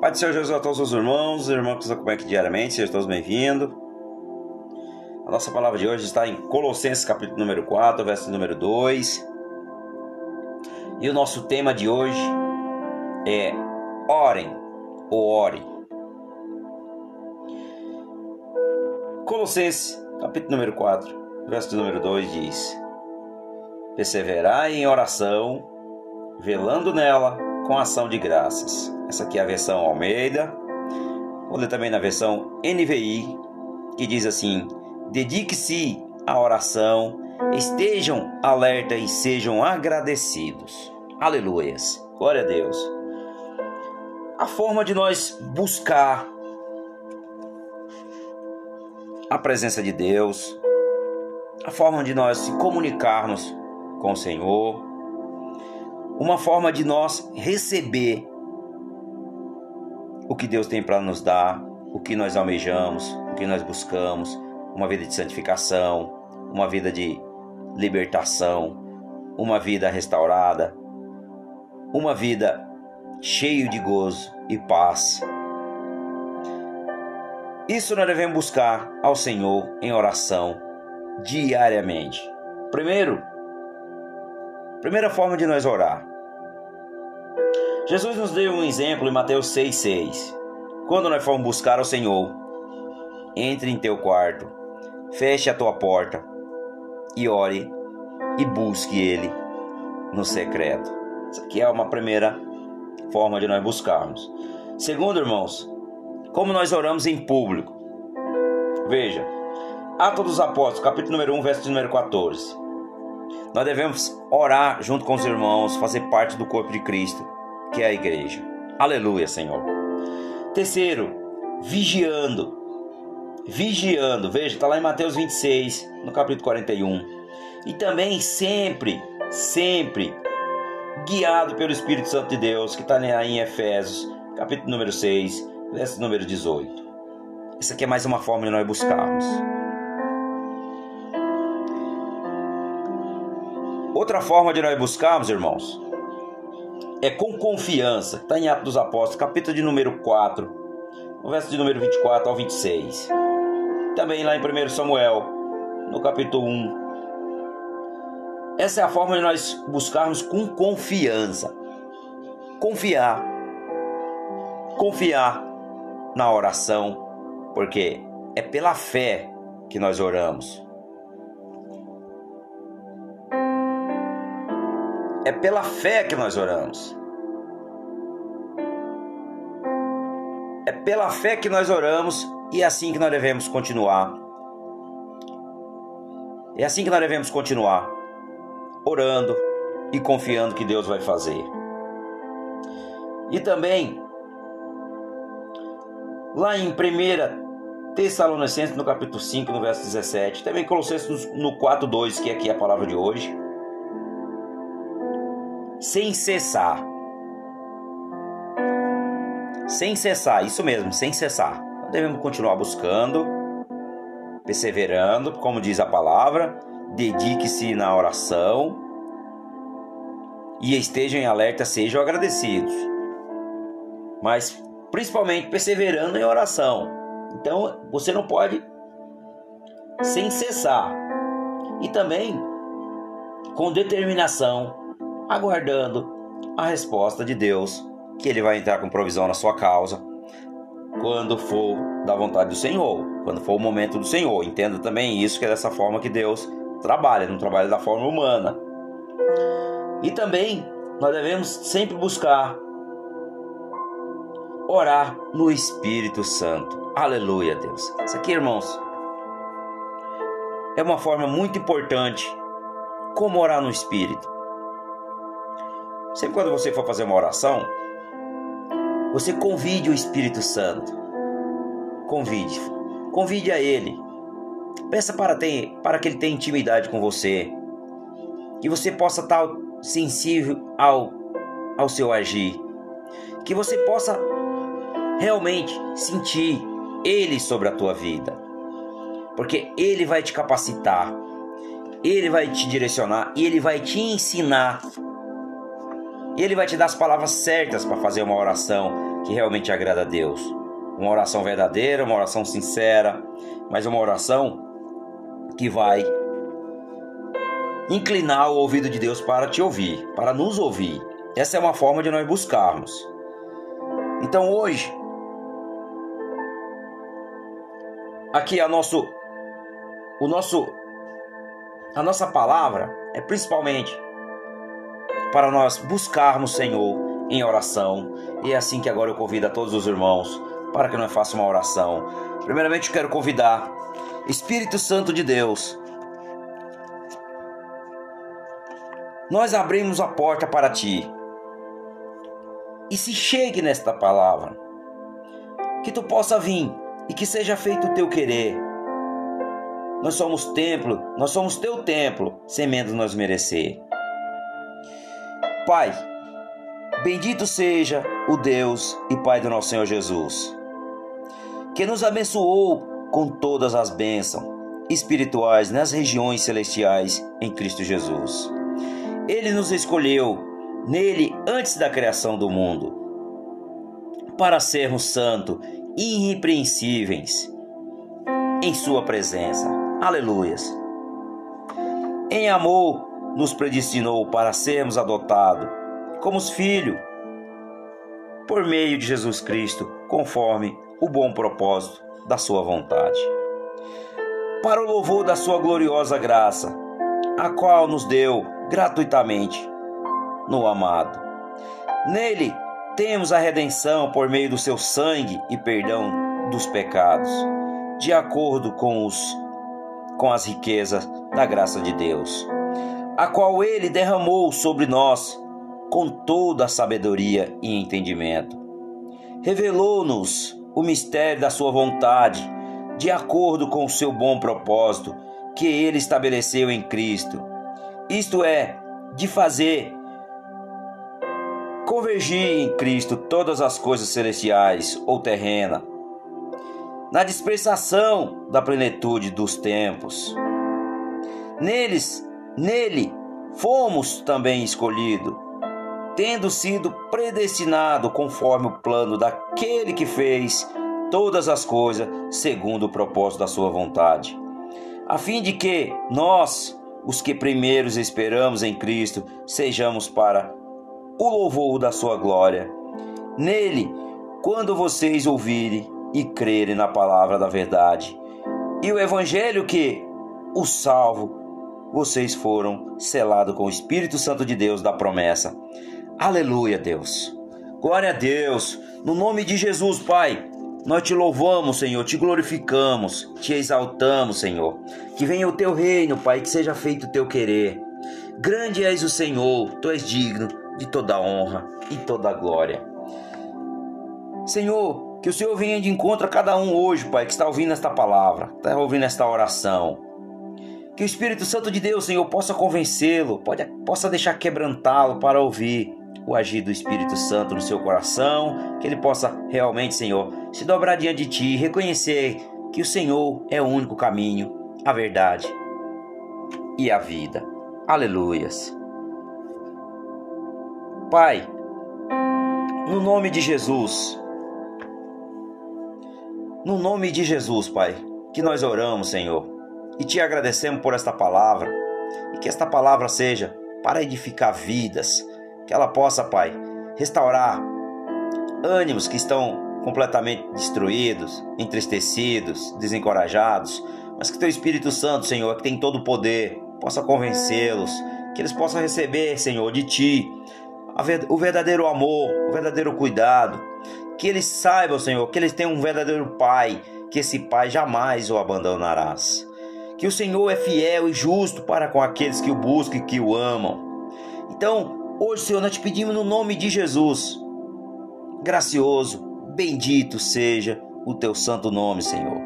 Pai do Senhor Jesus a todos os irmãos, os irmãos que nos acompanham aqui diariamente, sejam todos bem-vindos. A nossa palavra de hoje está em Colossenses capítulo número 4, verso número 2. E o nosso tema de hoje é Orem ou Ore. Colossenses capítulo número 4, verso número 2 diz: Perseverai em oração, velando nela com ação de graças. Essa aqui é a versão Almeida. Vou ler também na versão NVI, que diz assim: Dedique-se à oração, estejam alerta e sejam agradecidos. Aleluias. Glória a Deus. A forma de nós buscar a presença de Deus, a forma de nós se comunicarmos com o Senhor, uma forma de nós receber o que Deus tem para nos dar, o que nós almejamos, o que nós buscamos, uma vida de santificação, uma vida de libertação, uma vida restaurada, uma vida cheio de gozo e paz. Isso nós devemos buscar ao Senhor em oração diariamente. Primeiro, primeira forma de nós orar Jesus nos deu um exemplo em Mateus 6,6. Quando nós formos buscar o Senhor, entre em teu quarto, feche a tua porta e ore e busque Ele no secreto. Isso aqui é uma primeira forma de nós buscarmos. Segundo, irmãos, como nós oramos em público. Veja, Atos dos Apóstolos, capítulo número 1, verso número 14. Nós devemos orar junto com os irmãos, fazer parte do corpo de Cristo que é a igreja. Aleluia, Senhor. Terceiro, vigiando. Vigiando, veja, está lá em Mateus 26, no capítulo 41. E também sempre, sempre guiado pelo Espírito Santo de Deus, que está aí em Efésios, capítulo número 6, verso número 18. Essa aqui é mais uma forma de nós buscarmos. Outra forma de nós buscarmos, irmãos, é com confiança. Está em Atos dos Apóstolos, capítulo de número 4, no verso de número 24 ao 26. Também lá em 1 Samuel, no capítulo 1. Essa é a forma de nós buscarmos com confiança. Confiar. Confiar na oração, porque é pela fé que nós oramos. É pela fé que nós oramos. É pela fé que nós oramos e é assim que nós devemos continuar. É assim que nós devemos continuar. Orando e confiando que Deus vai fazer. E também, lá em 1 Tessalonicenses, no capítulo 5, no verso 17, também Colossenses no 4, 2, que é aqui a palavra de hoje sem cessar. Sem cessar, isso mesmo, sem cessar. Devemos continuar buscando, perseverando, como diz a palavra, dedique-se na oração e estejam em alerta, sejam agradecidos. Mas principalmente perseverando em oração. Então você não pode sem cessar. E também com determinação aguardando a resposta de Deus, que ele vai entrar com provisão na sua causa quando for da vontade do Senhor, quando for o momento do Senhor. Entenda também isso, que é dessa forma que Deus trabalha, não trabalha da forma humana. E também nós devemos sempre buscar orar no Espírito Santo. Aleluia, Deus. Isso aqui, irmãos, é uma forma muito importante como orar no Espírito. Sempre quando você for fazer uma oração, você convide o Espírito Santo. Convide. Convide a Ele. Peça para, ter, para que Ele tenha intimidade com você. Que você possa estar sensível ao, ao seu agir. Que você possa realmente sentir Ele sobre a tua vida. Porque Ele vai te capacitar. Ele vai te direcionar e Ele vai te ensinar e ele vai te dar as palavras certas para fazer uma oração que realmente agrada a Deus. Uma oração verdadeira, uma oração sincera, mas uma oração que vai inclinar o ouvido de Deus para te ouvir, para nos ouvir. Essa é uma forma de nós buscarmos. Então hoje, aqui a nosso, o nosso, a nossa palavra é principalmente para nós buscarmos Senhor em oração. E é assim que agora eu convido a todos os irmãos para que nós façamos uma oração. Primeiramente, eu quero convidar Espírito Santo de Deus. Nós abrimos a porta para ti. E se chegue nesta palavra. Que tu possa vir e que seja feito o teu querer. Nós somos templo, nós somos teu templo, sem menos nós merecer. Pai, bendito seja o Deus e Pai do nosso Senhor Jesus, que nos abençoou com todas as bênçãos espirituais nas regiões celestiais em Cristo Jesus. Ele nos escolheu nele antes da criação do mundo para sermos santos e irrepreensíveis em Sua presença. Aleluias. Em amor, nos predestinou para sermos adotados como os filhos por meio de Jesus Cristo, conforme o bom propósito da Sua vontade. Para o louvor da Sua gloriosa graça, a qual nos deu gratuitamente no amado. Nele temos a redenção por meio do seu sangue e perdão dos pecados, de acordo com os com as riquezas da graça de Deus, a qual ele derramou sobre nós com toda a sabedoria e entendimento. Revelou-nos o mistério da sua vontade, de acordo com o seu bom propósito que ele estabeleceu em Cristo. Isto é, de fazer convergir em Cristo todas as coisas celestiais ou terrenas, na dispensação da plenitude dos tempos. Neles, nele fomos também escolhidos, tendo sido predestinado conforme o plano daquele que fez todas as coisas segundo o propósito da sua vontade, a fim de que nós, os que primeiros esperamos em Cristo, sejamos para o louvor da sua glória. Nele, quando vocês ouvirem e crerem na palavra da verdade e o evangelho que o salvo, vocês foram selados com o Espírito Santo de Deus da promessa. Aleluia, Deus. Glória a Deus. No nome de Jesus, Pai, nós te louvamos, Senhor, te glorificamos, te exaltamos, Senhor. Que venha o teu reino, Pai, que seja feito o teu querer. Grande és o Senhor, tu és digno de toda honra e toda glória. Senhor, que o Senhor venha de encontro a cada um hoje, Pai, que está ouvindo esta palavra, está ouvindo esta oração. Que o Espírito Santo de Deus, Senhor, possa convencê-lo, possa deixar quebrantá-lo para ouvir o agir do Espírito Santo no seu coração, que ele possa realmente, Senhor, se dobrar diante de ti, reconhecer que o Senhor é o único caminho, a verdade e a vida. Aleluias. Pai, no nome de Jesus, no nome de Jesus, Pai, que nós oramos, Senhor, e te agradecemos por esta palavra, e que esta palavra seja para edificar vidas, que ela possa, Pai, restaurar ânimos que estão completamente destruídos, entristecidos, desencorajados, mas que teu Espírito Santo, Senhor, que tem todo o poder, possa convencê-los, que eles possam receber, Senhor, de ti o verdadeiro amor, o verdadeiro cuidado. Que eles saibam, Senhor, que eles têm um verdadeiro Pai, que esse Pai jamais o abandonarás. Que o Senhor é fiel e justo para com aqueles que o buscam e que o amam. Então, hoje, Senhor, nós te pedimos no nome de Jesus. Gracioso, bendito seja o teu santo nome, Senhor.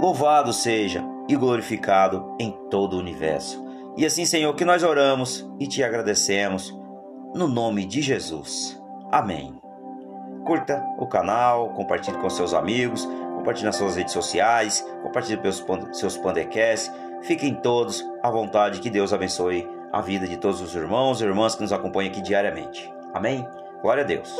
Louvado seja e glorificado em todo o universo. E assim, Senhor, que nós oramos e te agradecemos no nome de Jesus. Amém. Curta o canal, compartilhe com seus amigos, compartilhe nas suas redes sociais, compartilhe pelos seus pandecasts. Fiquem todos à vontade, que Deus abençoe a vida de todos os irmãos e irmãs que nos acompanham aqui diariamente. Amém? Glória a Deus.